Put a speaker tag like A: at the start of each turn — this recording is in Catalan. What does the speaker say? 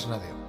A: Gas Nadeo.